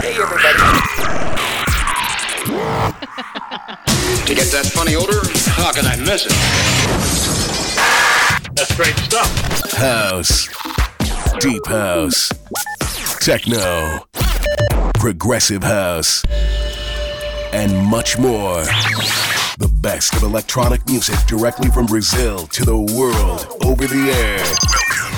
Hey, everybody. To get that funny odor, how can I miss it? That's great stuff. House, Deep House, Techno, Progressive House, and much more. The best of electronic music directly from Brazil to the world over the air.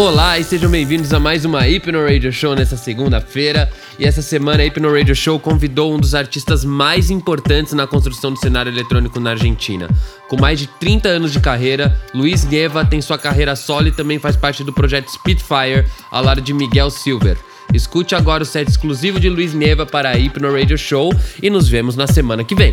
Olá e sejam bem-vindos a mais uma Hypno Radio Show nessa segunda-feira. E essa semana a Hypno Radio Show convidou um dos artistas mais importantes na construção do cenário eletrônico na Argentina. Com mais de 30 anos de carreira, Luiz Nieva tem sua carreira solo e também faz parte do projeto Spitfire, ao lado de Miguel Silver. Escute agora o set exclusivo de Luiz Nieva para a Hypno Radio Show e nos vemos na semana que vem.